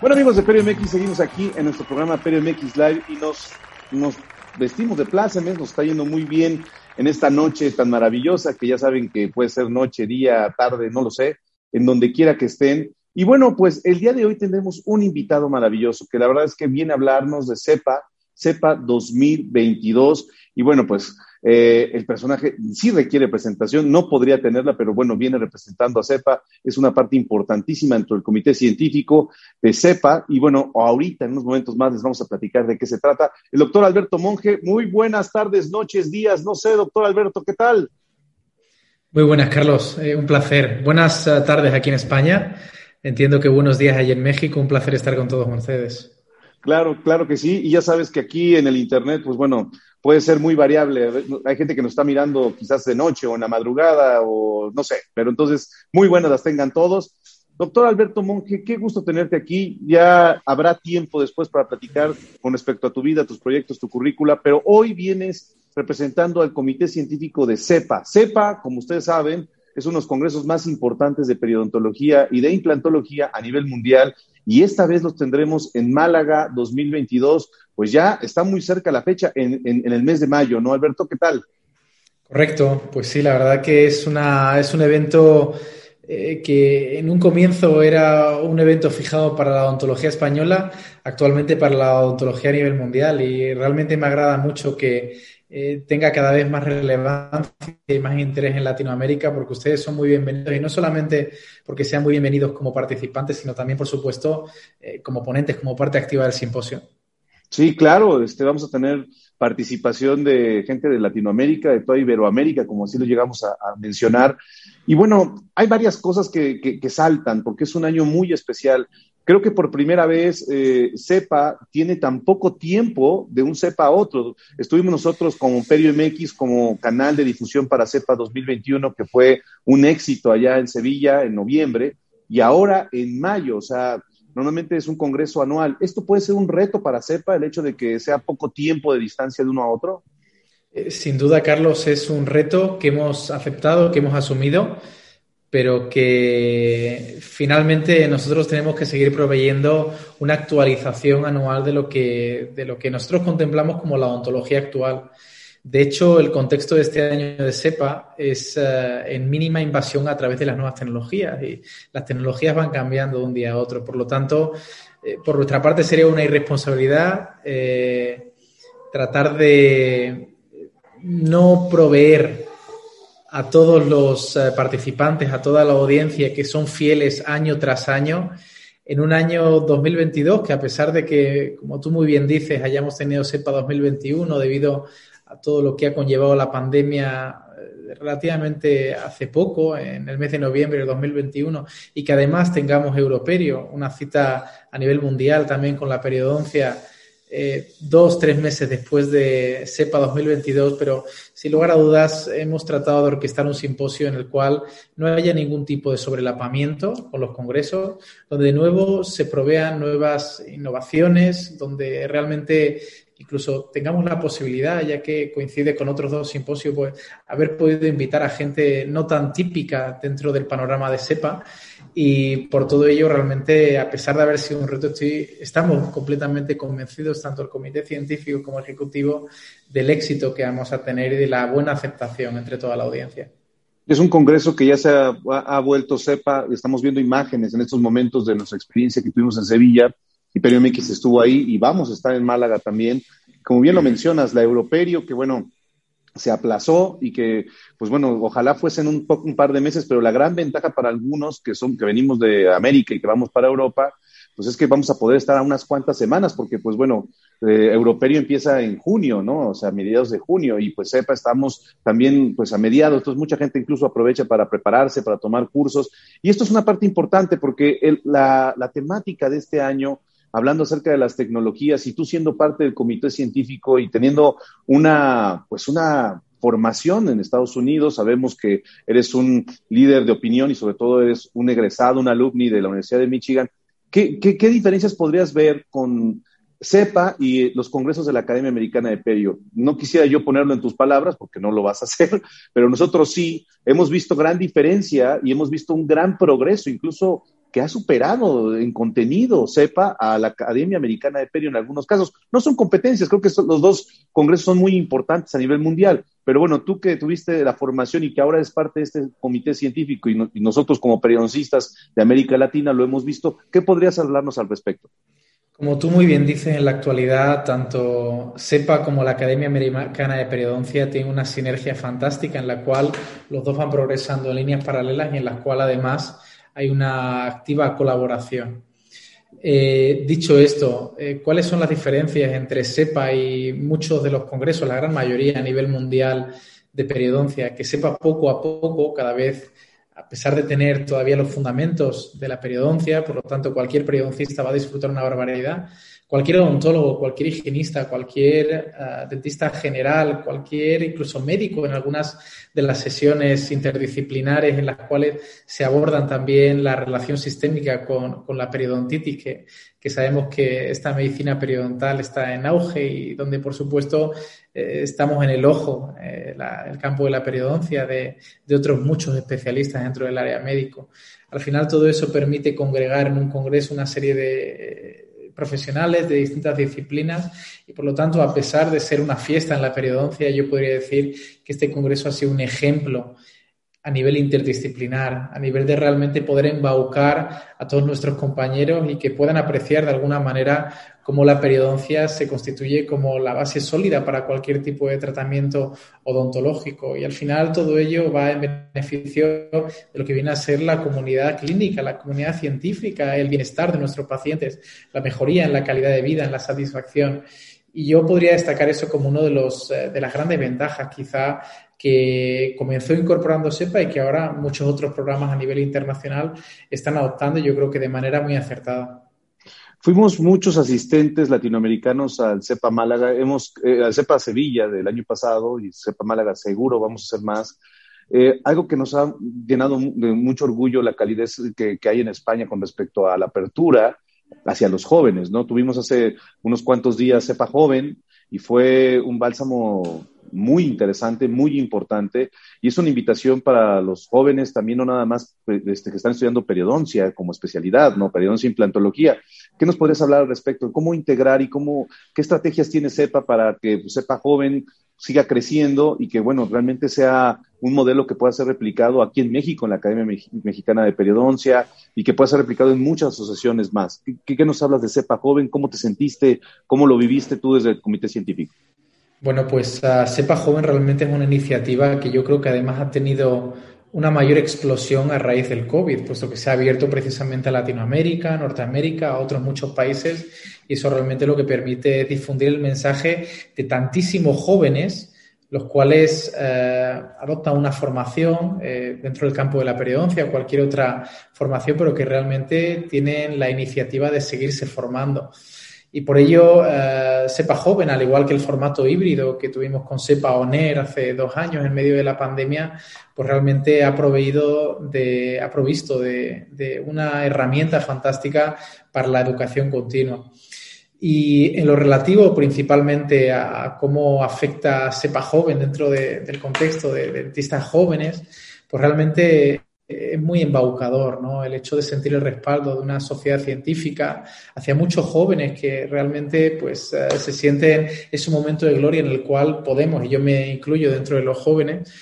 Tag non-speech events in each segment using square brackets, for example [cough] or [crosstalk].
Bueno amigos de Perio MX, seguimos aquí en nuestro programa Perio MX Live y nos, nos vestimos de plaza, nos está yendo muy bien en esta noche tan maravillosa que ya saben que puede ser noche, día, tarde, no lo sé, en donde quiera que estén. Y bueno, pues el día de hoy tendremos un invitado maravilloso que la verdad es que viene a hablarnos de CEPA, CEPA 2022. Y bueno, pues eh, el personaje sí requiere presentación, no podría tenerla, pero bueno, viene representando a CEPA, es una parte importantísima dentro del comité científico de CEPA. Y bueno, ahorita en unos momentos más les vamos a platicar de qué se trata. El doctor Alberto Monge, muy buenas tardes, noches, días, no sé, doctor Alberto, ¿qué tal? Muy buenas, Carlos, eh, un placer. Buenas eh, tardes aquí en España. Entiendo que buenos días allí en México, un placer estar con todos ustedes. Claro, claro que sí. Y ya sabes que aquí en el Internet, pues bueno, puede ser muy variable. Hay gente que nos está mirando quizás de noche o en la madrugada o no sé, pero entonces muy buenas las tengan todos. Doctor Alberto Monge, qué gusto tenerte aquí. Ya habrá tiempo después para platicar con respecto a tu vida, tus proyectos, tu currícula, pero hoy vienes representando al Comité Científico de CEPA. CEPA, como ustedes saben, es uno de los congresos más importantes de periodontología y de implantología a nivel mundial y esta vez los tendremos en Málaga 2022, pues ya está muy cerca la fecha, en, el mes de mayo, ¿no, Alberto? ¿Qué tal? Correcto, pues sí, la verdad que es, una, es un evento eh, que en un comienzo era un evento fijado para la odontología española, actualmente para la odontología a nivel mundial y realmente me agrada mucho que eh, tenga cada vez más relevancia y más interés en Latinoamérica, porque ustedes son muy bienvenidos y no solamente porque sean muy bienvenidos como participantes, sino también, por supuesto, eh, como ponentes, como parte activa del simposio. Sí, claro, este, vamos a tener participación de gente de Latinoamérica, de toda Iberoamérica, como así lo llegamos a, mencionar. Y bueno, hay varias cosas que, que, saltan, porque es un año muy especial. Creo que por primera vez eh, CEPA tiene tan poco tiempo de un CEPA a otro. Estuvimos nosotros como Perio MX, como canal de difusión para CEPA 2021, que fue un éxito allá en Sevilla en noviembre, y ahora en mayo, o sea, normalmente es un congreso anual. ¿Esto puede ser un reto para CEPA, el hecho de que sea poco tiempo de distancia de uno a otro? Eh, sin duda, Carlos, es un reto que hemos aceptado, que hemos asumido pero que finalmente nosotros tenemos que seguir proveyendo una actualización anual de lo que, de lo que nosotros contemplamos como la ontología actual. De hecho, el contexto de este año de SEPA es eh, en mínima invasión a través de las nuevas tecnologías y las tecnologías van cambiando de un día a otro. Por lo tanto, eh, por nuestra parte sería una irresponsabilidad eh, tratar de no proveer a todos los participantes, a toda la audiencia que son fieles año tras año, en un año 2022 que a pesar de que, como tú muy bien dices, hayamos tenido SEPA 2021 debido a todo lo que ha conllevado la pandemia eh, relativamente hace poco, en el mes de noviembre de 2021, y que además tengamos Europerio, una cita a nivel mundial también con la periodoncia eh, dos, tres meses después de SEPA 2022, pero sin lugar a dudas hemos tratado de orquestar un simposio en el cual no haya ningún tipo de sobrelapamiento con los congresos, donde de nuevo se provean nuevas innovaciones, donde realmente incluso tengamos la posibilidad, ya que coincide con otros dos simposios, pues haber podido invitar a gente no tan típica dentro del panorama de SEPA y por todo ello, realmente, a pesar de haber sido un reto, estamos completamente convencidos, tanto el comité científico como el ejecutivo, del éxito que vamos a tener y de la buena aceptación entre toda la audiencia. Es un congreso que ya se ha, vuelto cepa. Estamos viendo imágenes en estos momentos de nuestra experiencia que tuvimos en Sevilla. Y Perio MX estuvo ahí y vamos a estar en Málaga también. Como bien lo mencionas, la Europerio, que bueno, se aplazó y que, pues bueno, ojalá fuesen un, un par de meses, pero la gran ventaja para algunos que son, que venimos de América y que vamos para Europa, pues es que vamos a poder estar a unas cuantas semanas, porque pues bueno, eh, Europerio empieza en junio, ¿no? O sea, a mediados de junio, y pues sepa, estamos también pues a mediados, entonces mucha gente incluso aprovecha para prepararse, para tomar cursos, y esto es una parte importante porque la, la temática de este año hablando acerca de las tecnologías y tú siendo parte del comité científico y teniendo una, pues una formación en Estados Unidos, sabemos que eres un líder de opinión y sobre todo eres un egresado, un alumni de la Universidad de Michigan. ¿Qué, qué, diferencias podrías ver con CEPA y los congresos de la Academia Americana de Perio? No quisiera yo ponerlo en tus palabras porque no lo vas a [laughs] hacer, pero nosotros sí hemos visto gran diferencia y hemos visto un gran progreso, incluso que ha superado en contenido, sepa, a la Academia Americana de Perio en algunos casos. No son competencias, creo que los dos congresos son muy importantes a nivel mundial, pero bueno, tú que tuviste la formación y que ahora es parte de este comité científico y, nosotros como periodistas de América Latina lo hemos visto, ¿qué podrías hablarnos al respecto? Como tú muy bien dices, en la actualidad tanto SEPA como la Academia Americana de Periodoncia tienen una sinergia fantástica en la cual los dos van progresando en líneas paralelas y en las cuales además hay una activa colaboración. Eh, dicho esto, eh, ¿cuáles son las diferencias entre SEPA y muchos de los congresos, la gran mayoría a nivel mundial de periodoncia? Que SEPA poco a poco, cada vez a pesar de tener todavía los fundamentos de la periodoncia, por lo tanto cualquier periodoncista va a disfrutar una barbaridad, cualquier odontólogo, cualquier higienista, cualquier uh, dentista general, cualquier incluso médico en algunas de las sesiones interdisciplinares en las cuales se abordan también la relación sistémica con, con la periodontitis, que, que, sabemos que esta medicina periodontal está en auge y donde, por supuesto, eh, estamos en el ojo, eh, el campo de la periodoncia de, de otros muchos especialistas dentro del área médico. Al final, todo eso permite congregar en un congreso una serie de profesionales de distintas disciplinas y por lo tanto, a pesar de ser una fiesta en la periodoncia, yo podría decir que este congreso ha sido un ejemplo a nivel interdisciplinar, a nivel de realmente poder embaucar a todos nuestros compañeros y que puedan apreciar de alguna manera cómo la periodoncia se constituye como la base sólida para cualquier tipo de tratamiento odontológico. Y al final todo ello va en beneficio de lo que viene a ser la comunidad clínica, la comunidad científica, el bienestar de nuestros pacientes, la mejoría en la calidad de vida, en la satisfacción. Y yo podría destacar eso como uno de los eh, de las grandes ventajas, quizá que comenzó incorporando SEPA y que ahora muchos otros programas a nivel internacional están adoptando, yo creo que de manera muy acertada. Fuimos muchos asistentes latinoamericanos al CEPA Málaga, hemos, eh, al CEPA Sevilla del año pasado y CEPA Málaga seguro vamos a hacer más. Eh, algo que nos ha llenado de mucho orgullo la calidez que, que, hay en España con respecto a la apertura hacia los jóvenes, ¿no? Tuvimos hace unos cuantos días CEPA Joven y fue un bálsamo muy interesante, muy importante, y es una invitación para los jóvenes también, no nada más este, que están estudiando periodoncia como especialidad, ¿no? Periodoncia implantología. ¿Qué nos podrías hablar al respecto? ¿Cómo integrar y cómo, qué estrategias tiene CEPA para que pues, CEPA joven siga creciendo y que, bueno, realmente sea un modelo que pueda ser replicado aquí en México, en la Academia Mexicana de Periodoncia, y que pueda ser replicado en muchas asociaciones más. ¿Qué, qué nos hablas de CEPA joven? ¿Cómo te sentiste? ¿Cómo lo viviste tú desde el Comité Científico? Bueno, pues Sepa Joven realmente es una iniciativa que yo creo que además ha tenido una mayor explosión a raíz del COVID, puesto que se ha abierto precisamente a Latinoamérica, Norteamérica, a otros muchos países, y eso realmente lo que permite es difundir el mensaje de tantísimos jóvenes, los cuales eh, adoptan una formación eh, dentro del campo de la periodoncia o cualquier otra formación, pero que realmente tienen la iniciativa de seguirse formando. Y por ello, eh, SEPA Joven, al igual que el formato híbrido que tuvimos con SEPA ONER hace dos años en medio de la pandemia, pues realmente ha proveído de, ha provisto de, de una herramienta fantástica para la educación continua. Y en lo relativo principalmente a cómo afecta SEPA Joven dentro de, del contexto de dentistas jóvenes, pues realmente es muy embaucador, ¿no? El hecho de sentir el respaldo de una sociedad científica hacia muchos jóvenes que realmente pues uh, se sienten ese momento de gloria en el cual podemos, y yo me incluyo dentro de los jóvenes,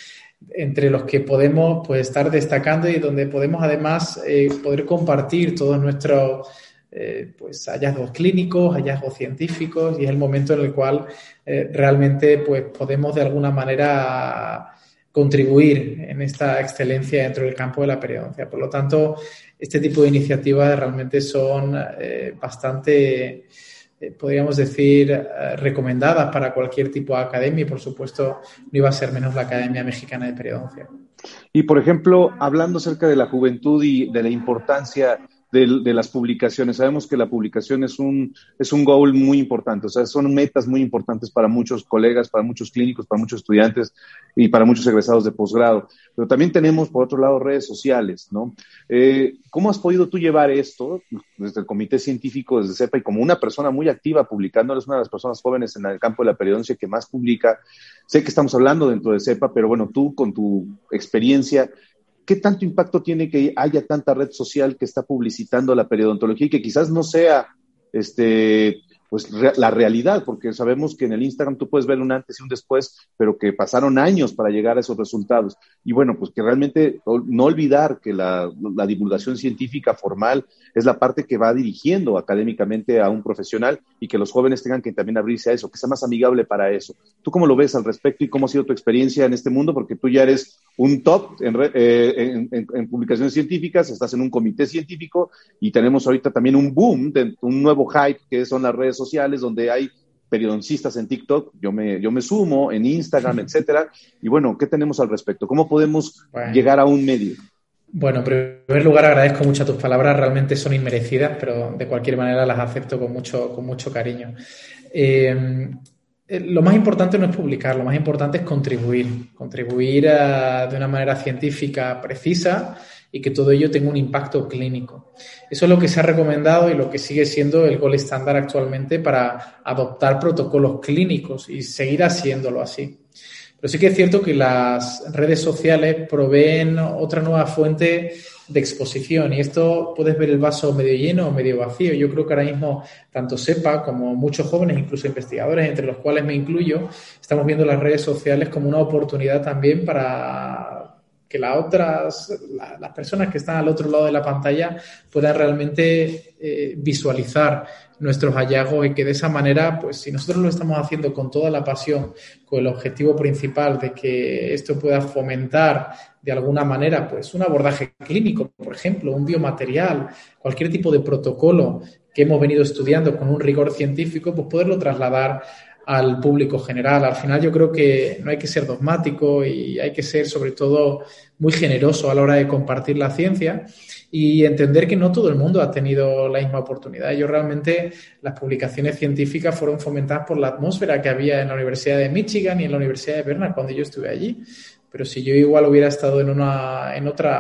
entre los que podemos pues estar destacando y donde podemos además eh, poder compartir todos nuestros eh, pues hallazgos clínicos, hallazgos científicos y es el momento en el cual eh, realmente pues podemos de alguna manera contribuir en esta excelencia dentro del campo de la periodoncia. Por lo tanto, este tipo de iniciativas realmente son eh, bastante, eh, podríamos decir, eh, recomendadas para cualquier tipo de academia y, por supuesto, no iba a ser menos la Academia Mexicana de Periodoncia. Y, por ejemplo, hablando acerca de la juventud y de la importancia de, las publicaciones. Sabemos que la publicación es un, es un goal muy importante, o sea, son metas muy importantes para muchos colegas, para muchos clínicos, para muchos estudiantes y para muchos egresados de posgrado. Pero también tenemos, por otro lado, redes sociales, ¿no? Eh, ¿Cómo has podido tú llevar esto desde el comité científico, desde CEPA, y como una persona muy activa publicando, eres una de las personas jóvenes en el campo de la periodoncia que más publica? Sé que estamos hablando dentro de CEPA, pero bueno, tú con tu experiencia, ¿qué tanto impacto tiene que haya tanta red social que está publicitando la periodontología y que quizás no sea este, pues la realidad, porque sabemos que en el Instagram tú puedes ver un antes y un después, pero que pasaron años para llegar a esos resultados. Y bueno, pues que realmente no olvidar que la, divulgación científica formal es la parte que va dirigiendo académicamente a un profesional y que los jóvenes tengan que también abrirse a eso, que sea más amigable para eso. ¿Tú cómo lo ves al respecto y cómo ha sido tu experiencia en este mundo? Porque tú ya eres un top en, eh, en, en, publicaciones científicas, estás en un comité científico y tenemos ahorita también un boom, de, un nuevo hype que son las redes sociales donde hay periodistas en TikTok, yo me, yo me sumo, en Instagram, [laughs] etcétera. Y bueno, ¿qué tenemos al respecto? ¿Cómo podemos llegar a un medio? Bueno, en primer lugar agradezco mucho tus palabras, realmente son inmerecidas, pero de cualquier manera las acepto con mucho, con mucho cariño. Eh, eh, lo más importante no es publicar, lo más importante es contribuir, contribuir de una manera científica precisa y que todo ello tenga un impacto clínico. Eso es lo que se ha recomendado y lo que sigue siendo el gol estándar actualmente para adoptar protocolos clínicos y seguir haciéndolo así. Pero sí que es cierto que las redes sociales proveen otra nueva fuente de exposición y esto puedes ver el vaso medio lleno o medio vacío. Yo creo que ahora mismo tanto SEPA como muchos jóvenes, incluso investigadores, entre los cuales me incluyo, estamos viendo las redes sociales como una oportunidad también para que las otras, las personas que están al otro lado de la pantalla puedan realmente eh, visualizar nuestros hallazgos y que de esa manera, pues si nosotros lo estamos haciendo con toda la pasión, con el objetivo principal de que esto pueda fomentar de alguna manera, pues un abordaje clínico, por ejemplo, un biomaterial, cualquier tipo de protocolo que hemos venido estudiando con un rigor científico, pues poderlo trasladar al público general. Al final yo creo que no hay que ser dogmático y hay que ser sobre todo muy generoso a la hora de compartir la ciencia y entender que no todo el mundo ha tenido la misma oportunidad. Yo realmente las publicaciones científicas fueron fomentadas por la atmósfera que había en la Universidad de Michigan y en la Universidad de Bernard cuando yo estuve allí. Pero si yo igual hubiera estado en, una, en otro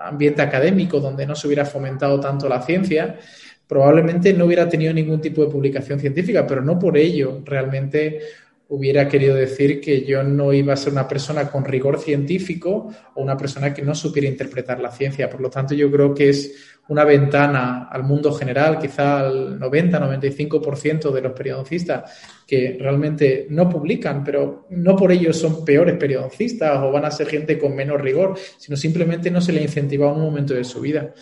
ambiente académico donde no se hubiera fomentado tanto la ciencia, probablemente no hubiera tenido ningún tipo de publicación científica, pero no por ello realmente hubiera querido decir que yo no iba a ser una persona con rigor científico o una persona que no supiera interpretar la ciencia. Por lo tanto, yo creo que es una ventana al mundo general, quizá al 90-95% de los periodistas que realmente no publican, pero no por ello son peores periodistas o van a ser gente con menos rigor, sino simplemente no se le incentiva en un momento de su vida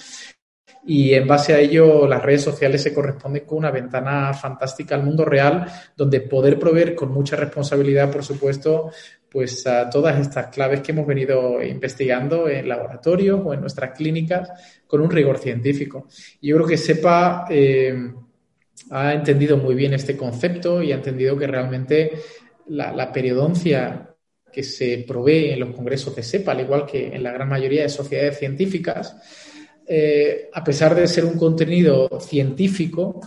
y en base a ello las redes sociales se corresponden con una ventana fantástica al mundo real donde poder proveer con mucha responsabilidad, por supuesto, pues a todas estas claves que hemos venido investigando en laboratorios o en nuestras clínicas con un rigor científico. Yo creo que SEPA eh, ha entendido muy bien este concepto y ha entendido que realmente la, la periodoncia que se provee en los congresos de SEPA, al igual que en la gran mayoría de sociedades científicas, eh, a pesar de ser un contenido científico,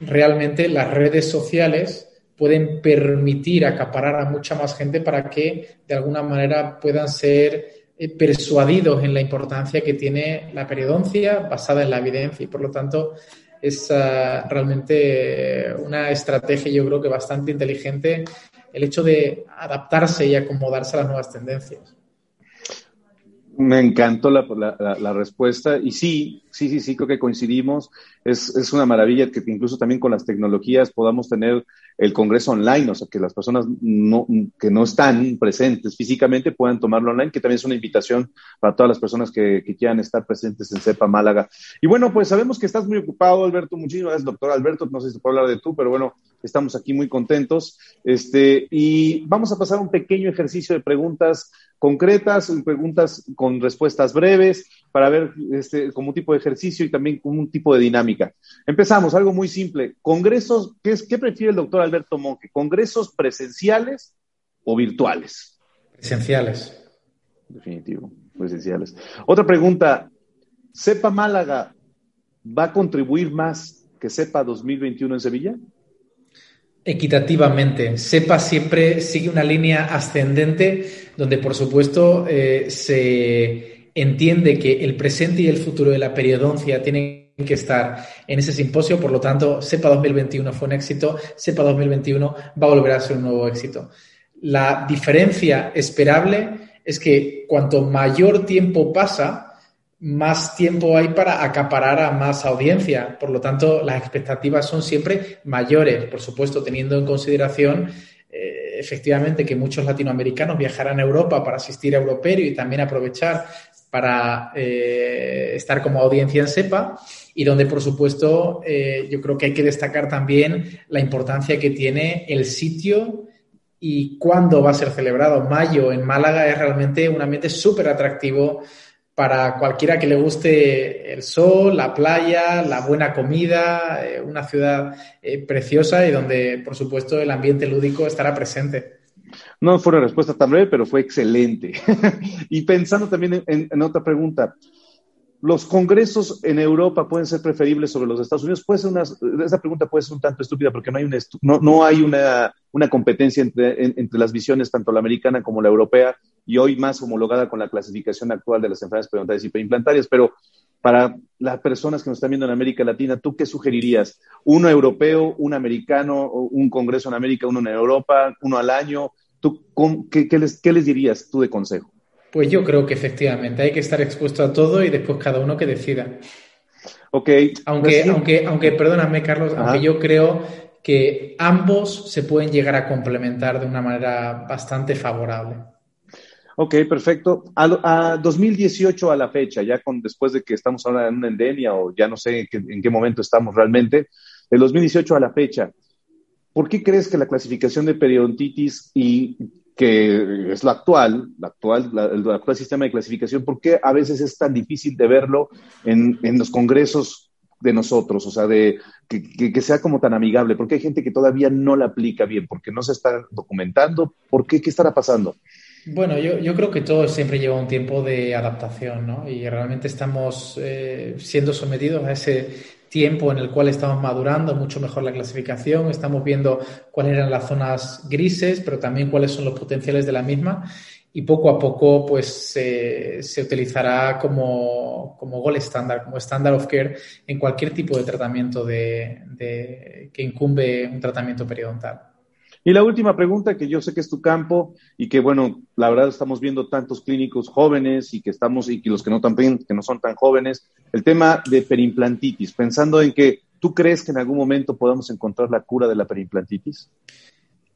realmente las redes sociales pueden permitir acaparar a mucha más gente para que de alguna manera puedan ser eh, persuadidos en la importancia que tiene la periodoncia basada en la evidencia y por lo tanto es ah, realmente una estrategia yo creo que bastante inteligente el hecho de adaptarse y acomodarse a las nuevas tendencias. Me encantó la, la, la, respuesta y sí, sí, sí, sí, creo que coincidimos. Es, es, una maravilla que incluso también con las tecnologías podamos tener el Congreso online, o sea, que las personas no, que no están presentes físicamente puedan tomarlo online, que también es una invitación para todas las personas que, que quieran estar presentes en CEPA Málaga. Y bueno, pues sabemos que estás muy ocupado, Alberto, muchísimas gracias, doctor Alberto, no sé si se puede hablar de tú, pero bueno, estamos aquí muy contentos. Este, y vamos a pasar un pequeño ejercicio de preguntas concretas, preguntas con respuestas breves, para ver este, como un tipo de ejercicio y también como un tipo de dinámica. Empezamos, algo muy simple. Congresos, ¿qué, es, qué prefiere el doctor Alberto Monque? ¿Congresos presenciales o virtuales? Presenciales. Definitivo, presenciales. Otra pregunta, ¿Cepa Málaga va a contribuir más que CEPA 2021 en Sevilla? Equitativamente. SEPA siempre sigue una línea ascendente donde, por supuesto, eh, se entiende que el presente y el futuro de la periodoncia tienen que estar en ese simposio. Por lo tanto, SEPA 2021 fue un éxito. SEPA 2021 va a volver a ser un nuevo éxito. La diferencia esperable es que cuanto mayor tiempo pasa, más tiempo hay para acaparar a más audiencia. Por lo tanto, las expectativas son siempre mayores, por supuesto, teniendo en consideración eh, efectivamente que muchos latinoamericanos viajarán a Europa para asistir a Europeo y también aprovechar para eh, estar como audiencia en SEPA y donde, por supuesto, eh, yo creo que hay que destacar también la importancia que tiene el sitio y cuándo va a ser celebrado. Mayo en Málaga es realmente un ambiente súper atractivo para cualquiera que le guste el sol, la playa, la buena comida, eh, una ciudad preciosa y donde, por supuesto, el ambiente lúdico estará presente. No fue una respuesta tan breve, pero fue excelente. [laughs] y pensando también en, otra pregunta, ¿los congresos en Europa pueden ser preferibles sobre los Estados Unidos? Puede ser una, esa pregunta puede ser un tanto estúpida porque no hay una, no, no hay una, una competencia entre, entre las visiones, tanto la americana como la europea, y hoy más homologada con la clasificación actual de las enfermedades periodontales y perimplantarias, pero para las personas que nos están viendo en América Latina, ¿tú qué sugerirías? ¿Uno europeo, un americano, un congreso en América, uno en Europa, uno al año? ¿Tú, qué, les, ¿Qué les dirías tú de consejo? Pues yo creo que efectivamente hay que estar expuesto a todo y después cada uno que decida. Ok. Aunque, aunque, aunque, perdóname, Carlos, aunque yo creo que ambos se pueden llegar a complementar de una manera bastante favorable. Ok, perfecto. A, 2018 a la fecha, ya con después de que estamos ahora en una endemia o ya no sé en qué, momento estamos realmente, de 2018 a la fecha, ¿por qué crees que la clasificación de periodontitis y que es la actual, la actual, el actual sistema de clasificación, ¿por qué a veces es tan difícil de verlo en, en los congresos de nosotros? O sea, de que, que, sea como tan amigable. ¿Por qué hay gente que todavía no la aplica bien? ¿Porque no se está documentando? ¿Por qué? ¿Qué estará pasando? Bueno, yo, yo, creo que todo siempre lleva un tiempo de adaptación, ¿no? Y realmente estamos eh, siendo sometidos a ese tiempo en el cual estamos madurando mucho mejor la clasificación, estamos viendo cuáles eran las zonas grises, pero también cuáles son los potenciales de la misma y poco a poco pues se utilizará como, como gold estándar, como standard of care en cualquier tipo de tratamiento de, de, que incumbe un tratamiento periodontal. Y la última pregunta, que yo sé que es tu campo y que, bueno, la verdad estamos viendo tantos clínicos jóvenes y que estamos, y que los que no, también, que no son tan jóvenes, el tema de perimplantitis, pensando en que tú crees que en algún momento podamos encontrar la cura de la perimplantitis.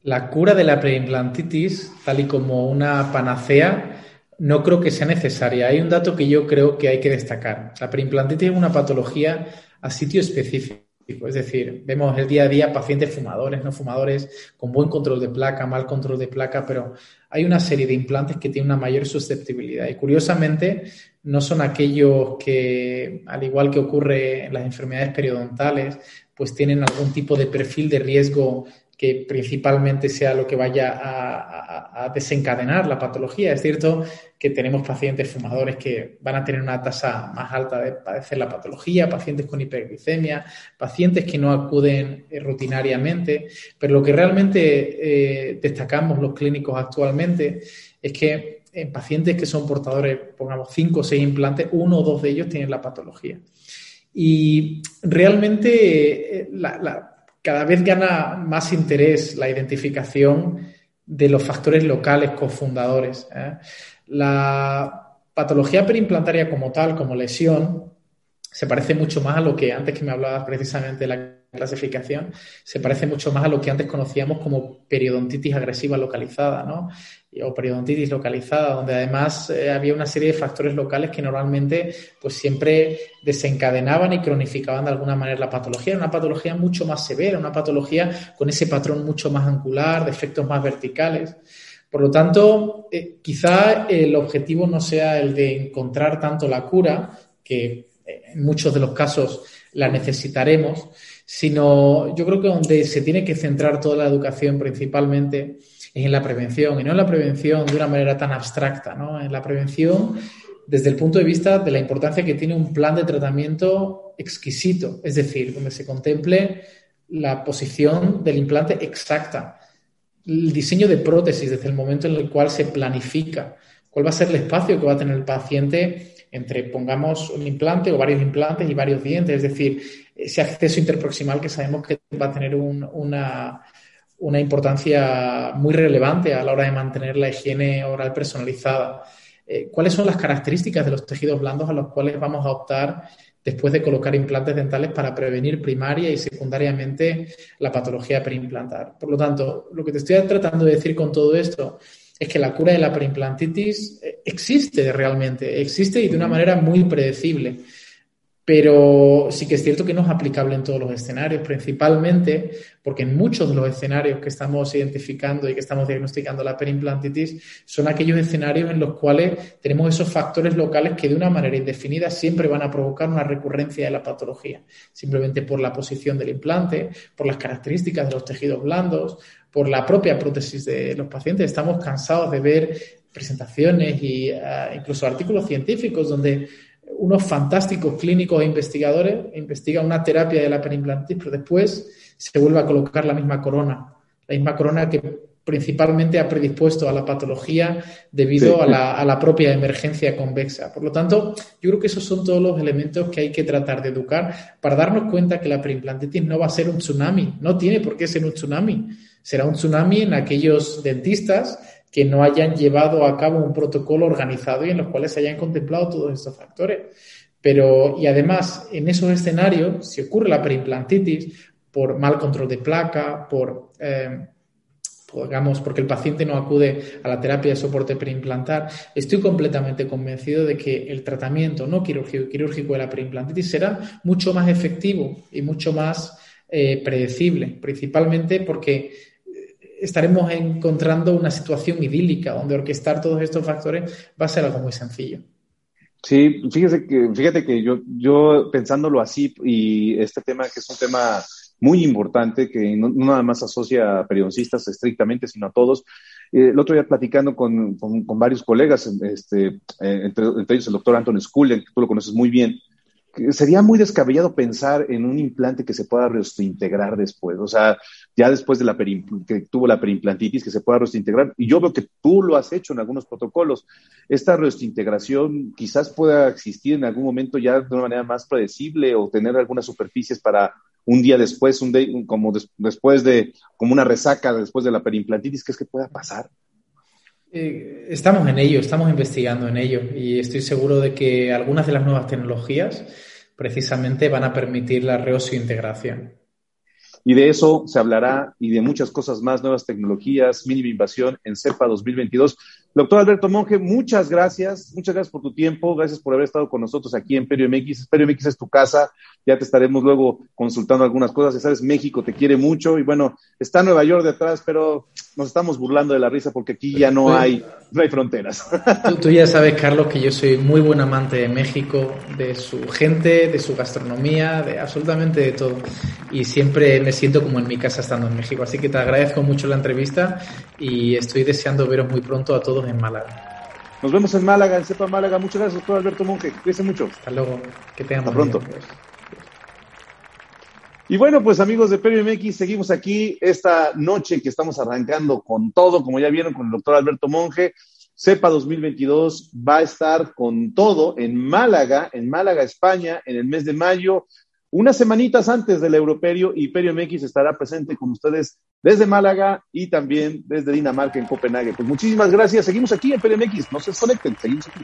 La cura de la perimplantitis, tal y como una panacea, no creo que sea necesaria. Hay un dato que yo creo que hay que destacar. La perimplantitis es una patología a sitio específico. Es decir, vemos el día a día pacientes fumadores, no fumadores, con buen control de placa, mal control de placa, pero hay una serie de implantes que tienen una mayor susceptibilidad. Y curiosamente, no son aquellos que, al igual que ocurre en las enfermedades periodontales, pues tienen algún tipo de perfil de riesgo que principalmente sea lo que vaya a, desencadenar la patología. Es cierto que tenemos pacientes fumadores que van a tener una tasa más alta de padecer la patología, pacientes con hiperglicemia, pacientes que no acuden eh, rutinariamente, pero lo que realmente eh, destacamos los clínicos actualmente es que en pacientes que son portadores, pongamos cinco o seis implantes, uno o dos de ellos tienen la patología. Y realmente eh, la cada vez gana más interés la identificación de los factores locales cofundadores. ¿eh? La patología perimplantaria como tal, como lesión, se parece mucho más a lo que antes que me hablabas precisamente de la clasificación, se parece mucho más a lo que antes conocíamos como periodontitis agresiva localizada, ¿no? O periodontitis localizada, donde además eh, había una serie de factores locales que normalmente pues siempre desencadenaban y cronificaban de alguna manera la patología. Era una patología mucho más severa, una patología con ese patrón mucho más angular, de efectos más verticales. Por lo tanto, eh, quizá el objetivo no sea el de encontrar tanto la cura, que eh, en muchos de los casos la necesitaremos, sino yo creo que donde se tiene que centrar toda la educación principalmente en la prevención y no en la prevención de una manera tan abstracta, ¿no? En la prevención desde el punto de vista de la importancia que tiene un plan de tratamiento exquisito, es decir, donde se contemple la posición del implante exacta, el diseño de prótesis desde el momento en el cual se planifica, cuál va a ser el espacio que va a tener el paciente entre, pongamos, un implante o varios implantes y varios dientes, es decir, ese acceso interproximal que sabemos que va a tener una, una importancia muy relevante a la hora de mantener la higiene oral personalizada. Eh, ¿Cuáles son las características de los tejidos blandos a los cuales vamos a optar después de colocar implantes dentales para prevenir primaria y secundariamente la patología preimplantar? Por lo tanto, lo que te estoy tratando de decir con todo esto es que la cura de la preimplantitis eh, existe realmente, existe y de una manera muy predecible. Pero sí que es cierto que no es aplicable en todos los escenarios, principalmente porque en muchos de los escenarios que estamos identificando y que estamos diagnosticando la perimplantitis son aquellos escenarios en los cuales tenemos esos factores locales que de una manera indefinida siempre van a provocar una recurrencia de la patología, simplemente por la posición del implante, por las características de los tejidos blandos, por la propia prótesis de los pacientes. Estamos cansados de ver presentaciones e incluso artículos científicos donde unos fantásticos clínicos e investigadores investigan una terapia de la perimplantitis, pero después se vuelve a colocar la misma corona, la misma corona que principalmente ha predispuesto a la patología debido a, la, a, la, propia emergencia convexa. Por lo tanto, yo creo que esos son todos los elementos que hay que tratar de educar para darnos cuenta que la perimplantitis no va a ser un tsunami, no tiene por qué ser un tsunami. Será un tsunami en aquellos dentistas que no hayan llevado a cabo un protocolo organizado y en los cuales se hayan contemplado todos estos factores. Pero, y además, en esos escenarios, si ocurre la perimplantitis por mal control de placa, por, eh, digamos, porque el paciente no acude a la terapia de soporte preimplantar, estoy completamente convencido de que el tratamiento no quirúrgico quirúrgico de la perimplantitis será mucho más efectivo y mucho más eh, predecible, principalmente porque estaremos encontrando una situación idílica donde orquestar todos estos factores va a ser algo muy sencillo. Sí, fíjese que, fíjate que yo, yo pensándolo así y este tema que es un tema muy importante que no, nada más asocia a periodistas estrictamente, sino a todos. Eh, el otro día platicando con, con, varios colegas, este, eh, entre, entre, ellos el doctor Anton Skullen, que tú lo conoces muy bien, sería muy descabellado pensar en un implante que se pueda reintegrar después, o sea, ya después de la que tuvo la perimplantitis, que se pueda reintegrar. Y yo veo que tú lo has hecho en algunos protocolos. Esta reintegración quizás pueda existir en algún momento ya de una manera más predecible o tener algunas superficies para un día después, un como después de, como una resaca después de la perimplantitis, ¿qué es que pueda pasar? Eh, estamos en ello, estamos investigando en ello y estoy seguro de que algunas de las nuevas tecnologías precisamente van a permitir la reosiointegración. Y de eso se hablará y de muchas cosas más, nuevas tecnologías, mínima invasión en CEPA 2022. Doctor Alberto Monge, muchas gracias, muchas gracias por tu tiempo, gracias por haber estado con nosotros aquí en Perio MX. Perio MX es tu casa, ya te estaremos luego consultando algunas cosas. Ya sabes, México te quiere mucho y bueno, está Nueva York detrás, pero nos estamos burlando de la risa porque aquí ya no hay, no hay fronteras. Tú, ya sabes, Carlos, que yo soy muy buen amante de México, de su gente, de su gastronomía, de absolutamente de todo. Y siempre me siento como en mi casa estando en México. Así que te agradezco mucho la entrevista y estoy deseando veros muy pronto a todos en Málaga. Nos vemos en Málaga, en Cepa Málaga. Muchas gracias, doctor Alberto Monge. Cuídense mucho. Hasta luego. Que tengan Hasta pronto. Y bueno, pues amigos de Perio MX, seguimos aquí esta noche que estamos arrancando con todo, como ya vieron con el doctor Alberto Monge. CEPA 2022 va a estar con todo en Málaga, en Málaga, España, en el mes de mayo, unas semanitas antes del Europerio y Perio MX estará presente con ustedes desde Málaga y también desde Dinamarca en Copenhague. Pues muchísimas gracias. Seguimos aquí en Perio MX. No se desconecten, seguimos aquí.